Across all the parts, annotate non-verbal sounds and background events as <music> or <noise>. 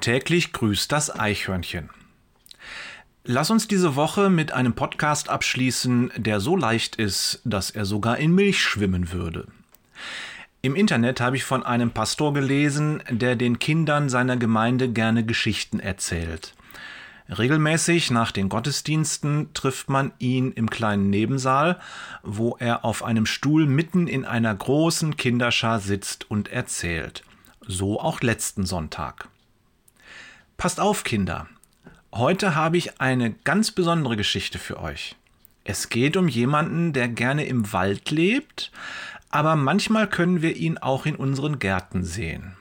täglich grüßt das Eichhörnchen. Lass uns diese Woche mit einem Podcast abschließen, der so leicht ist, dass er sogar in Milch schwimmen würde. Im Internet habe ich von einem Pastor gelesen, der den Kindern seiner Gemeinde gerne Geschichten erzählt. Regelmäßig nach den Gottesdiensten trifft man ihn im kleinen Nebensaal, wo er auf einem Stuhl mitten in einer großen Kinderschar sitzt und erzählt. So auch letzten Sonntag. Passt auf, Kinder. Heute habe ich eine ganz besondere Geschichte für euch. Es geht um jemanden, der gerne im Wald lebt, aber manchmal können wir ihn auch in unseren Gärten sehen.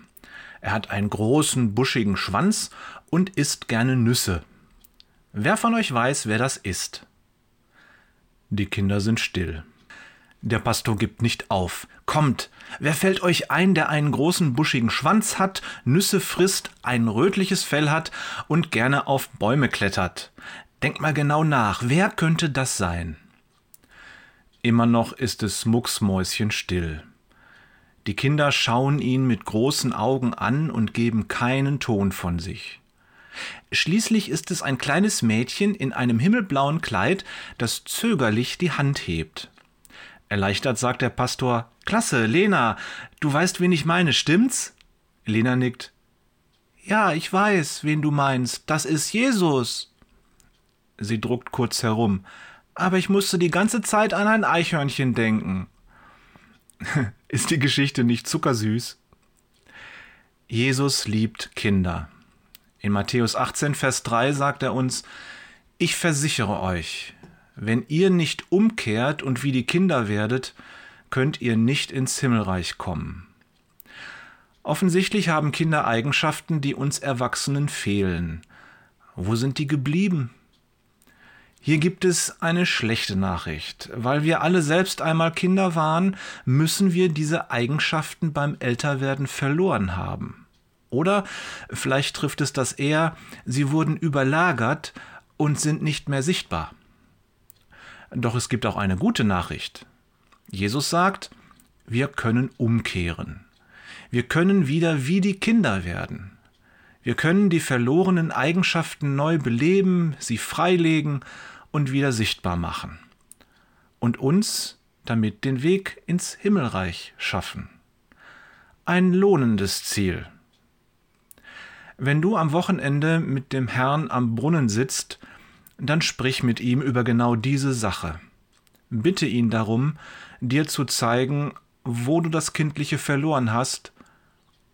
Er hat einen großen, buschigen Schwanz und isst gerne Nüsse. Wer von euch weiß, wer das ist? Die Kinder sind still. Der Pastor gibt nicht auf. Kommt, wer fällt euch ein, der einen großen buschigen Schwanz hat, Nüsse frisst, ein rötliches Fell hat und gerne auf Bäume klettert? Denkt mal genau nach, wer könnte das sein? Immer noch ist es mucksmäuschen still. Die Kinder schauen ihn mit großen Augen an und geben keinen Ton von sich. Schließlich ist es ein kleines Mädchen in einem himmelblauen Kleid, das zögerlich die Hand hebt. Erleichtert sagt der Pastor Klasse, Lena, du weißt, wen ich meine, stimmt's? Lena nickt. Ja, ich weiß, wen du meinst. Das ist Jesus. Sie druckt kurz herum. Aber ich musste die ganze Zeit an ein Eichhörnchen denken. <laughs> ist die Geschichte nicht zuckersüß? Jesus liebt Kinder. In Matthäus 18, Vers 3 sagt er uns, ich versichere euch, wenn ihr nicht umkehrt und wie die Kinder werdet, könnt ihr nicht ins Himmelreich kommen. Offensichtlich haben Kinder Eigenschaften, die uns Erwachsenen fehlen. Wo sind die geblieben? Hier gibt es eine schlechte Nachricht. Weil wir alle selbst einmal Kinder waren, müssen wir diese Eigenschaften beim Älterwerden verloren haben. Oder vielleicht trifft es das eher, sie wurden überlagert und sind nicht mehr sichtbar. Doch es gibt auch eine gute Nachricht. Jesus sagt, wir können umkehren. Wir können wieder wie die Kinder werden. Wir können die verlorenen Eigenschaften neu beleben, sie freilegen und wieder sichtbar machen. Und uns damit den Weg ins Himmelreich schaffen. Ein lohnendes Ziel. Wenn du am Wochenende mit dem Herrn am Brunnen sitzt, dann sprich mit ihm über genau diese Sache. Bitte ihn darum, dir zu zeigen, wo du das Kindliche verloren hast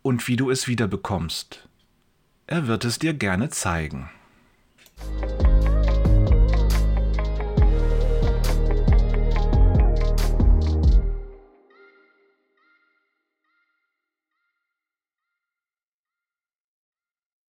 und wie du es wiederbekommst. Er wird es dir gerne zeigen.